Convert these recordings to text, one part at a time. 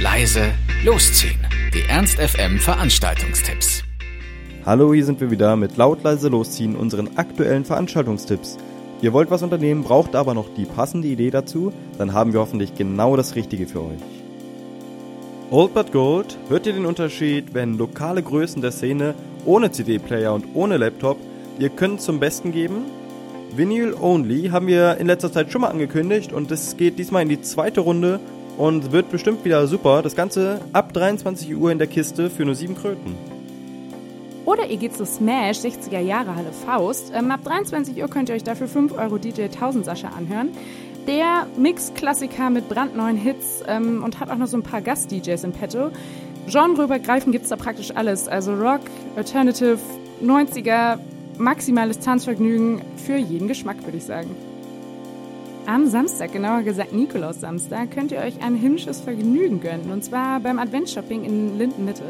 leise losziehen. Die Ernst FM Veranstaltungstipps. Hallo, hier sind wir wieder mit laut leise losziehen unseren aktuellen Veranstaltungstipps. Ihr wollt was unternehmen, braucht aber noch die passende Idee dazu, dann haben wir hoffentlich genau das Richtige für euch. Old But Gold, hört ihr den Unterschied, wenn lokale Größen der Szene ohne CD-Player und ohne Laptop ihr könnt zum Besten geben? Vinyl Only haben wir in letzter Zeit schon mal angekündigt und es geht diesmal in die zweite Runde und wird bestimmt wieder super. Das Ganze ab 23 Uhr in der Kiste für nur 7 Kröten. Oder ihr geht zu Smash 60er Jahre Halle Faust. Ähm, ab 23 Uhr könnt ihr euch dafür 5 Euro DJ 1000 Sascha anhören. Der Mix-Klassiker mit brandneuen Hits ähm, und hat auch noch so ein paar Gast-DJs in petto. Genreübergreifend gibt es da praktisch alles. Also Rock, Alternative, 90er, maximales Tanzvergnügen für jeden Geschmack, würde ich sagen. Am Samstag, genauer gesagt Nikolaus-Samstag, könnt ihr euch ein himmlisches Vergnügen gönnen. Und zwar beim Advent-Shopping in Lindenmitte.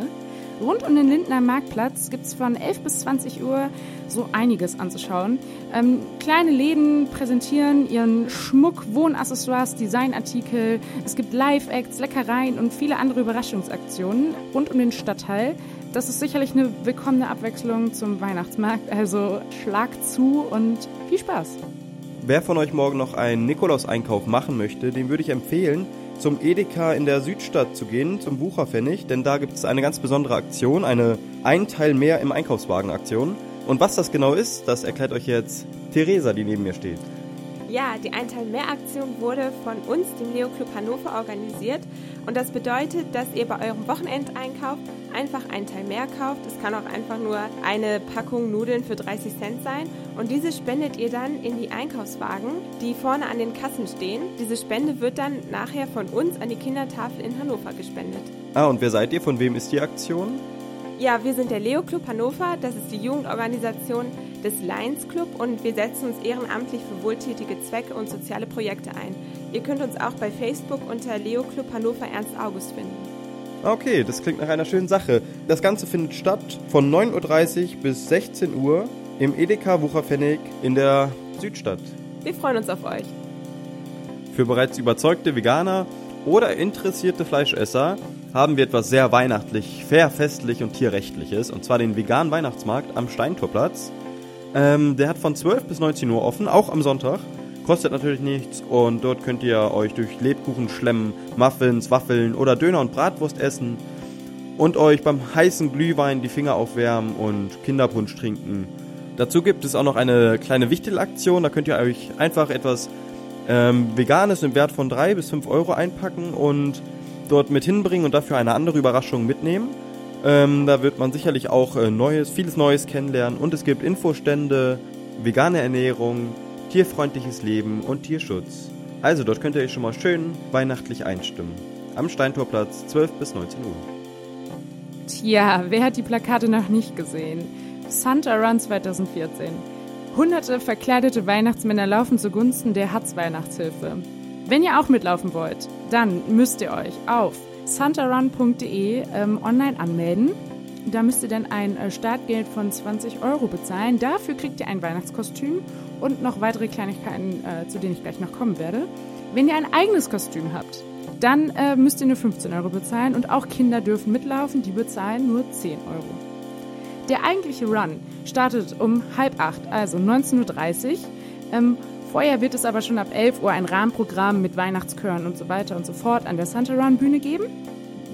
Rund um den Lindner Marktplatz gibt es von 11 bis 20 Uhr so einiges anzuschauen. Ähm, kleine Läden präsentieren ihren Schmuck, Wohnaccessoires, Designartikel. Es gibt Live-Acts, Leckereien und viele andere Überraschungsaktionen rund um den Stadtteil. Das ist sicherlich eine willkommene Abwechslung zum Weihnachtsmarkt. Also schlag zu und viel Spaß. Wer von euch morgen noch einen Nikolaus-Einkauf machen möchte, dem würde ich empfehlen, zum Edeka in der Südstadt zu gehen, zum Wucherpfennig, denn da gibt es eine ganz besondere Aktion, eine Ein Teil mehr im Einkaufswagen-Aktion. Und was das genau ist, das erklärt euch jetzt Theresa, die neben mir steht. Ja, die Ein Teil mehr Aktion wurde von uns, dem Leo Club Hannover, organisiert. Und das bedeutet, dass ihr bei eurem Wochenendeinkauf einfach ein Teil mehr kauft. Es kann auch einfach nur eine Packung Nudeln für 30 Cent sein. Und diese spendet ihr dann in die Einkaufswagen, die vorne an den Kassen stehen. Diese Spende wird dann nachher von uns an die Kindertafel in Hannover gespendet. Ah, und wer seid ihr? Von wem ist die Aktion? Ja, wir sind der Leo Club Hannover. Das ist die Jugendorganisation des Lions Club und wir setzen uns ehrenamtlich für wohltätige Zwecke und soziale Projekte ein. Ihr könnt uns auch bei Facebook unter Leo Club Hannover Ernst August finden. Okay, das klingt nach einer schönen Sache. Das Ganze findet statt von 9.30 Uhr bis 16 Uhr im Edeka Wucherpfennig in der Südstadt. Wir freuen uns auf euch. Für bereits überzeugte Veganer oder interessierte Fleischesser haben wir etwas sehr weihnachtlich, fair, festlich und tierrechtliches, und zwar den veganen Weihnachtsmarkt am Steintorplatz. Ähm, der hat von 12 bis 19 Uhr offen, auch am Sonntag. Kostet natürlich nichts und dort könnt ihr euch durch Lebkuchen schlemmen, Muffins, Waffeln oder Döner und Bratwurst essen und euch beim heißen Glühwein die Finger aufwärmen und Kinderpunsch trinken. Dazu gibt es auch noch eine kleine Wichtelaktion, da könnt ihr euch einfach etwas ähm, Veganes im Wert von 3 bis 5 Euro einpacken und dort mit hinbringen und dafür eine andere Überraschung mitnehmen. Ähm, da wird man sicherlich auch äh, Neues, vieles Neues kennenlernen und es gibt Infostände, vegane Ernährung, tierfreundliches Leben und Tierschutz. Also dort könnt ihr euch schon mal schön weihnachtlich einstimmen. Am Steintorplatz 12 bis 19 Uhr. Tja, wer hat die Plakate noch nicht gesehen? Santa Run 2014. Hunderte verkleidete Weihnachtsmänner laufen zugunsten der Hatz-Weihnachtshilfe. Wenn ihr auch mitlaufen wollt, dann müsst ihr euch auf santarun.de ähm, online anmelden. Da müsst ihr dann ein äh, Startgeld von 20 Euro bezahlen. Dafür kriegt ihr ein Weihnachtskostüm und noch weitere Kleinigkeiten, äh, zu denen ich gleich noch kommen werde. Wenn ihr ein eigenes Kostüm habt, dann äh, müsst ihr nur 15 Euro bezahlen und auch Kinder dürfen mitlaufen, die bezahlen nur 10 Euro. Der eigentliche Run startet um halb acht, also 19.30 Uhr. Ähm, Vorher wird es aber schon ab 11 Uhr ein Rahmenprogramm mit Weihnachtschören und so weiter und so fort an der Santa Run Bühne geben.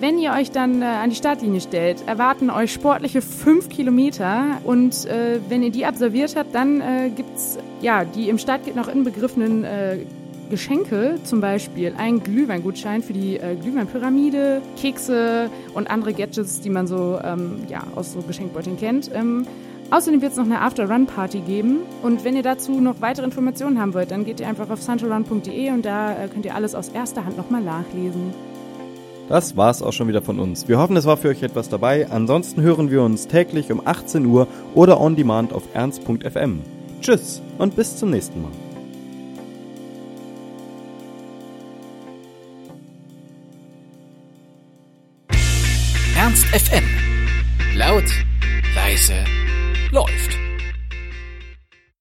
Wenn ihr euch dann äh, an die Startlinie stellt, erwarten euch sportliche 5 Kilometer und äh, wenn ihr die absolviert habt, dann äh, gibt es ja, die im Startgeld noch inbegriffenen äh, Geschenke, zum Beispiel ein Glühweingutschein für die äh, Glühweinpyramide, Kekse und andere Gadgets, die man so ähm, ja, aus so Geschenkbeuteln kennt. Ähm, Außerdem wird es noch eine After-Run-Party geben. Und wenn ihr dazu noch weitere Informationen haben wollt, dann geht ihr einfach auf santorun.de und da äh, könnt ihr alles aus erster Hand nochmal nachlesen. Das war's auch schon wieder von uns. Wir hoffen, es war für euch etwas dabei. Ansonsten hören wir uns täglich um 18 Uhr oder on demand auf ernst.fm. Tschüss und bis zum nächsten Mal. Ernst FM. Laut, leise, läuft.